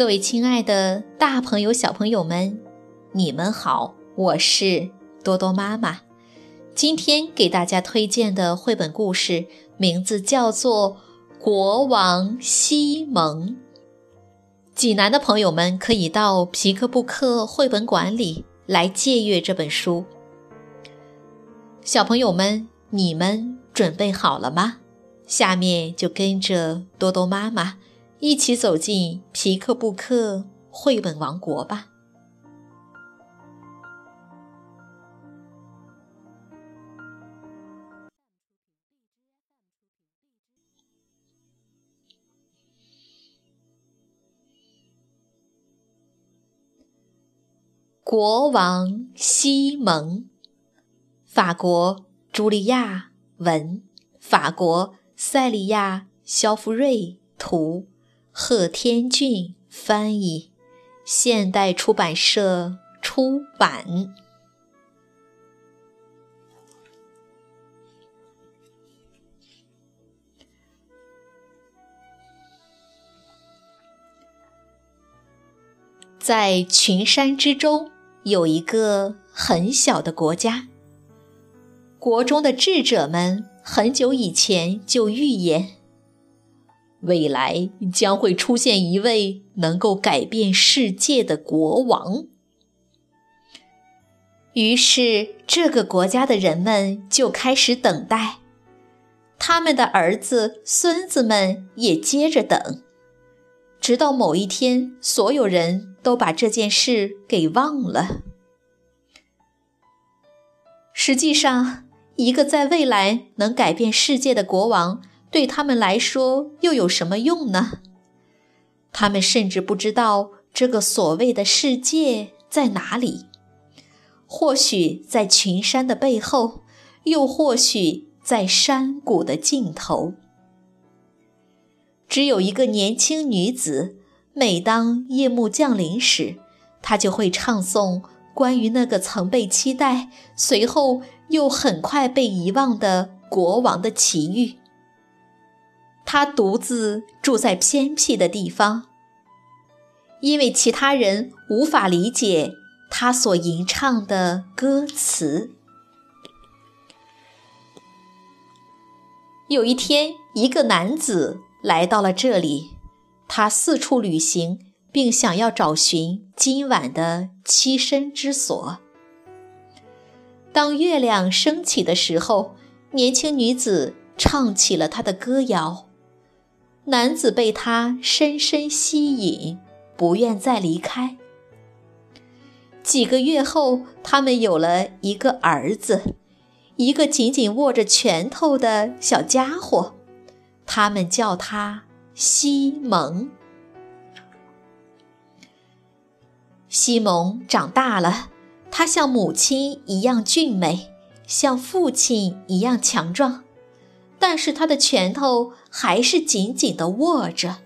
各位亲爱的大朋友、小朋友们，你们好，我是多多妈妈。今天给大家推荐的绘本故事名字叫做《国王西蒙》。济南的朋友们可以到皮克布克绘本馆里来借阅这本书。小朋友们，你们准备好了吗？下面就跟着多多妈妈。一起走进皮克布克绘本王国吧！国王西蒙，法国茱莉亚文，法国塞利亚肖夫瑞图。贺天俊翻译，现代出版社出版。在群山之中，有一个很小的国家。国中的智者们很久以前就预言。未来将会出现一位能够改变世界的国王。于是，这个国家的人们就开始等待，他们的儿子、孙子们也接着等，直到某一天，所有人都把这件事给忘了。实际上，一个在未来能改变世界的国王。对他们来说又有什么用呢？他们甚至不知道这个所谓的世界在哪里，或许在群山的背后，又或许在山谷的尽头。只有一个年轻女子，每当夜幕降临时，她就会唱诵关于那个曾被期待，随后又很快被遗忘的国王的奇遇。他独自住在偏僻的地方，因为其他人无法理解他所吟唱的歌词。有一天，一个男子来到了这里，他四处旅行，并想要找寻今晚的栖身之所。当月亮升起的时候，年轻女子唱起了她的歌谣。男子被她深深吸引，不愿再离开。几个月后，他们有了一个儿子，一个紧紧握着拳头的小家伙。他们叫他西蒙。西蒙长大了，他像母亲一样俊美，像父亲一样强壮。但是他的拳头还是紧紧地握着。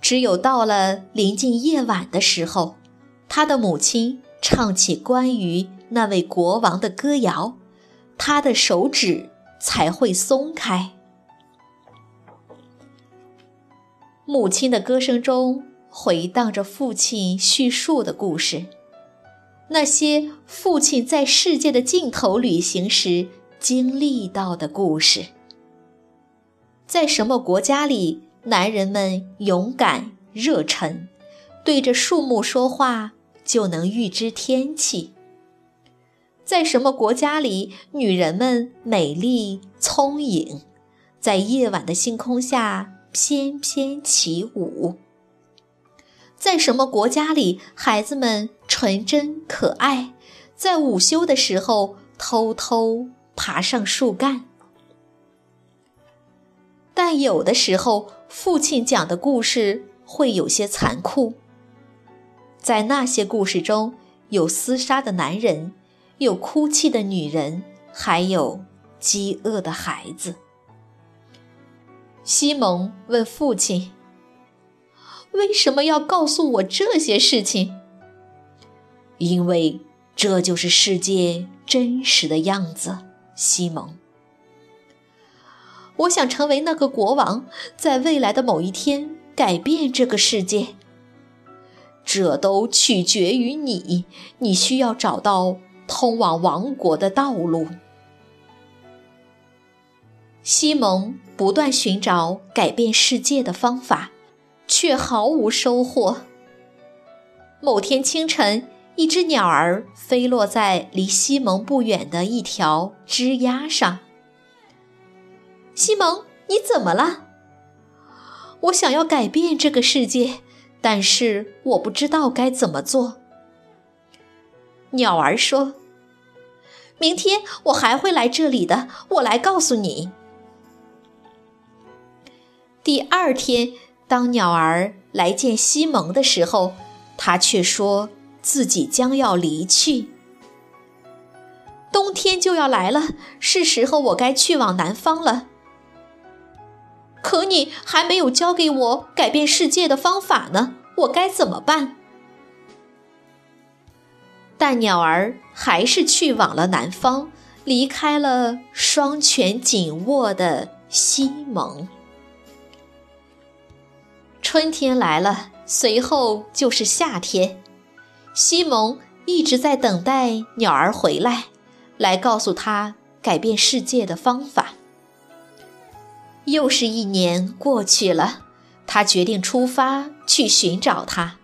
只有到了临近夜晚的时候，他的母亲唱起关于那位国王的歌谣，他的手指才会松开。母亲的歌声中回荡着父亲叙述的故事，那些父亲在世界的尽头旅行时。经历到的故事，在什么国家里，男人们勇敢热忱，对着树木说话就能预知天气？在什么国家里，女人们美丽聪颖，在夜晚的星空下翩翩起舞？在什么国家里，孩子们纯真可爱，在午休的时候偷偷？爬上树干，但有的时候，父亲讲的故事会有些残酷。在那些故事中，有厮杀的男人，有哭泣的女人，还有饥饿的孩子。西蒙问父亲：“为什么要告诉我这些事情？”因为这就是世界真实的样子。西蒙，我想成为那个国王，在未来的某一天改变这个世界。这都取决于你。你需要找到通往王国的道路。西蒙不断寻找改变世界的方法，却毫无收获。某天清晨，一只鸟儿飞落在离西蒙不远的一条枝桠上。西蒙，你怎么了？我想要改变这个世界，但是我不知道该怎么做。鸟儿说：“明天我还会来这里的，我来告诉你。”第二天，当鸟儿来见西蒙的时候，他却说自己将要离去。冬天就要来了，是时候我该去往南方了。可你还没有教给我改变世界的方法呢，我该怎么办？但鸟儿还是去往了南方，离开了双拳紧握的西蒙。春天来了，随后就是夏天。西蒙一直在等待鸟儿回来，来告诉他改变世界的方法。又是一年过去了，他决定出发去寻找它。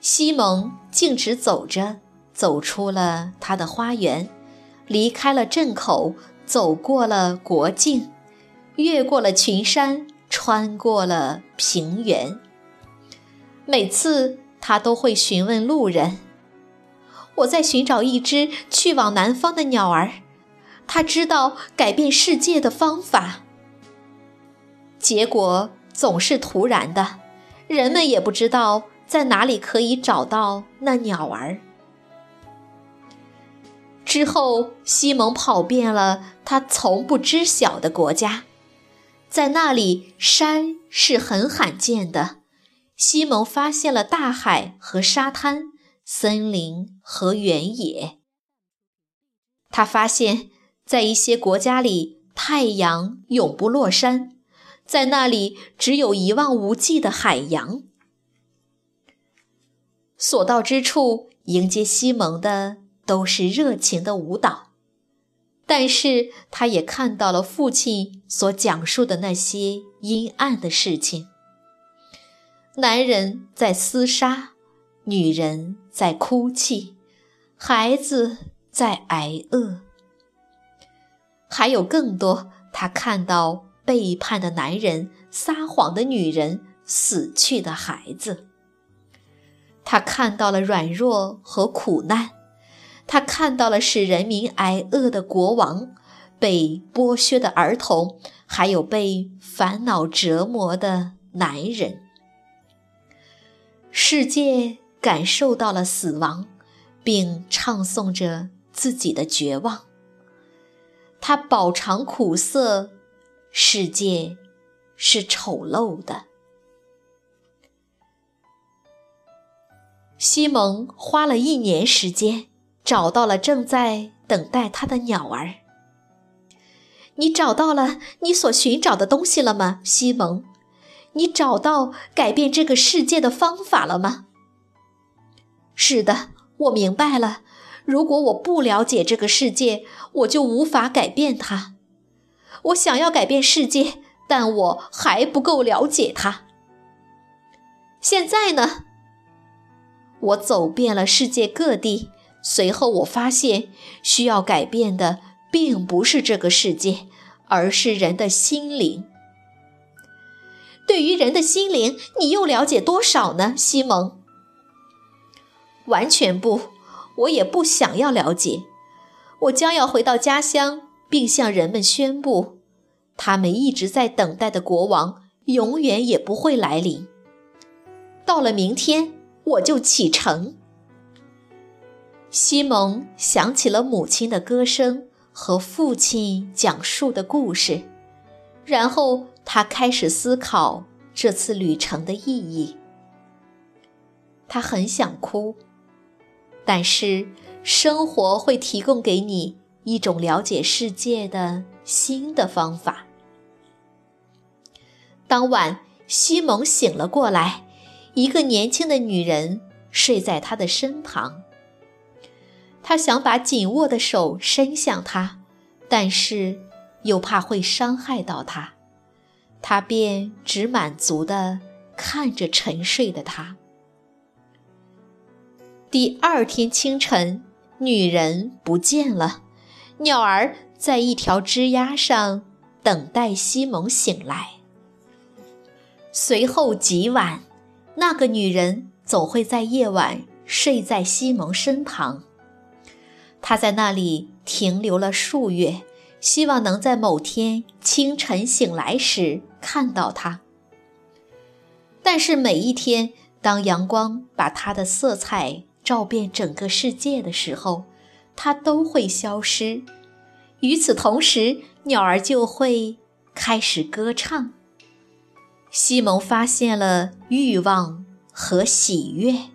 西蒙径直走着，走出了他的花园，离开了镇口，走过了国境，越过了群山。穿过了平原，每次他都会询问路人：“我在寻找一只去往南方的鸟儿，他知道改变世界的方法。”结果总是突然的，人们也不知道在哪里可以找到那鸟儿。之后，西蒙跑遍了他从不知晓的国家。在那里，山是很罕见的。西蒙发现了大海和沙滩，森林和原野。他发现，在一些国家里，太阳永不落山，在那里只有一望无际的海洋。所到之处，迎接西蒙的都是热情的舞蹈。但是他也看到了父亲所讲述的那些阴暗的事情：男人在厮杀，女人在哭泣，孩子在挨饿，还有更多。他看到背叛的男人、撒谎的女人、死去的孩子。他看到了软弱和苦难。他看到了使人民挨饿的国王，被剥削的儿童，还有被烦恼折磨的男人。世界感受到了死亡，并唱颂着自己的绝望。他饱尝苦涩，世界是丑陋的。西蒙花了一年时间。找到了正在等待他的鸟儿。你找到了你所寻找的东西了吗，西蒙？你找到改变这个世界的方法了吗？是的，我明白了。如果我不了解这个世界，我就无法改变它。我想要改变世界，但我还不够了解它。现在呢？我走遍了世界各地。随后，我发现需要改变的并不是这个世界，而是人的心灵。对于人的心灵，你又了解多少呢，西蒙？完全不，我也不想要了解。我将要回到家乡，并向人们宣布，他们一直在等待的国王永远也不会来临。到了明天，我就启程。西蒙想起了母亲的歌声和父亲讲述的故事，然后他开始思考这次旅程的意义。他很想哭，但是生活会提供给你一种了解世界的新的方法。当晚，西蒙醒了过来，一个年轻的女人睡在他的身旁。他想把紧握的手伸向她，但是又怕会伤害到她，他便只满足地看着沉睡的她。第二天清晨，女人不见了，鸟儿在一条枝丫上等待西蒙醒来。随后几晚，那个女人总会在夜晚睡在西蒙身旁。她在那里停留了数月，希望能在某天清晨醒来时看到他。但是每一天，当阳光把它的色彩照遍整个世界的时候，它都会消失。与此同时，鸟儿就会开始歌唱。西蒙发现了欲望和喜悦，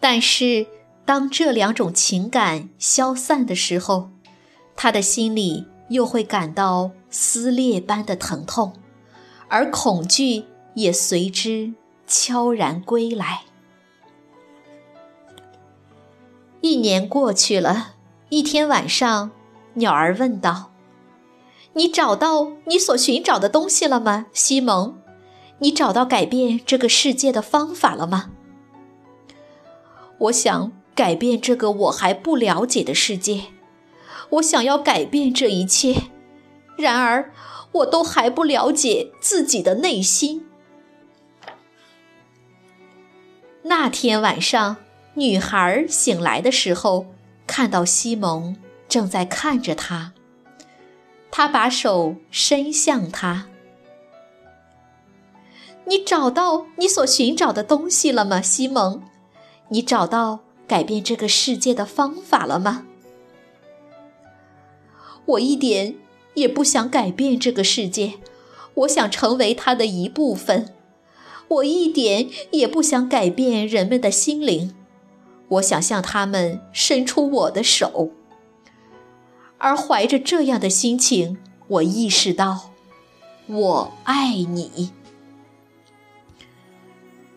但是。当这两种情感消散的时候，他的心里又会感到撕裂般的疼痛，而恐惧也随之悄然归来。一年过去了，一天晚上，鸟儿问道：“你找到你所寻找的东西了吗，西蒙？你找到改变这个世界的方法了吗？”我想。改变这个我还不了解的世界，我想要改变这一切，然而我都还不了解自己的内心。那天晚上，女孩醒来的时候，看到西蒙正在看着她，她把手伸向他：“你找到你所寻找的东西了吗，西蒙？你找到？”改变这个世界的方法了吗？我一点也不想改变这个世界，我想成为它的一部分。我一点也不想改变人们的心灵，我想向他们伸出我的手。而怀着这样的心情，我意识到，我爱你。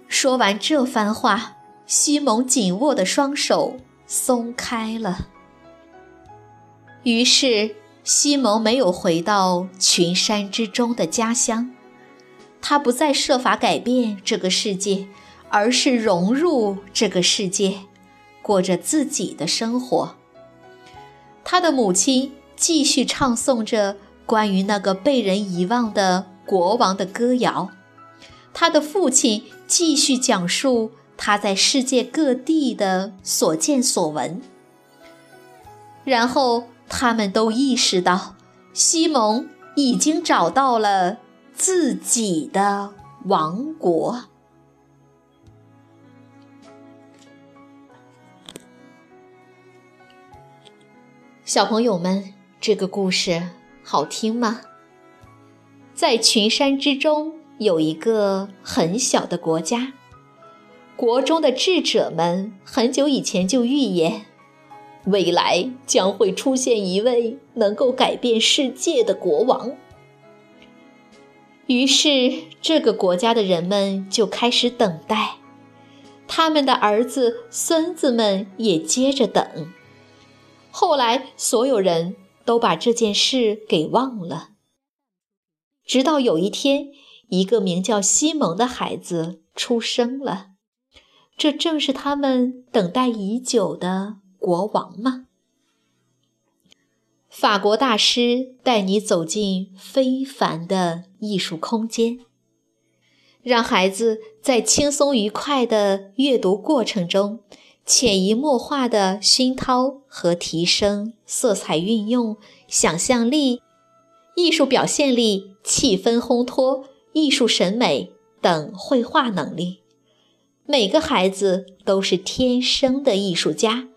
说完这番话。西蒙紧握的双手松开了，于是西蒙没有回到群山之中的家乡，他不再设法改变这个世界，而是融入这个世界，过着自己的生活。他的母亲继续唱诵着关于那个被人遗忘的国王的歌谣，他的父亲继续讲述。他在世界各地的所见所闻，然后他们都意识到，西蒙已经找到了自己的王国。小朋友们，这个故事好听吗？在群山之中，有一个很小的国家。国中的智者们很久以前就预言，未来将会出现一位能够改变世界的国王。于是，这个国家的人们就开始等待，他们的儿子、孙子们也接着等。后来，所有人都把这件事给忘了，直到有一天，一个名叫西蒙的孩子出生了。这正是他们等待已久的国王吗？法国大师带你走进非凡的艺术空间，让孩子在轻松愉快的阅读过程中，潜移默化的熏陶和提升色彩运用、想象力、艺术表现力、气氛烘托、艺术审美等绘画能力。每个孩子都是天生的艺术家，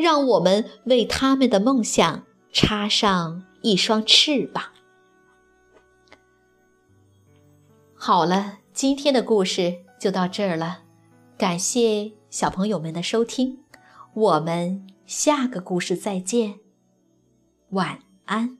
让我们为他们的梦想插上一双翅膀。好了，今天的故事就到这儿了，感谢小朋友们的收听，我们下个故事再见，晚安。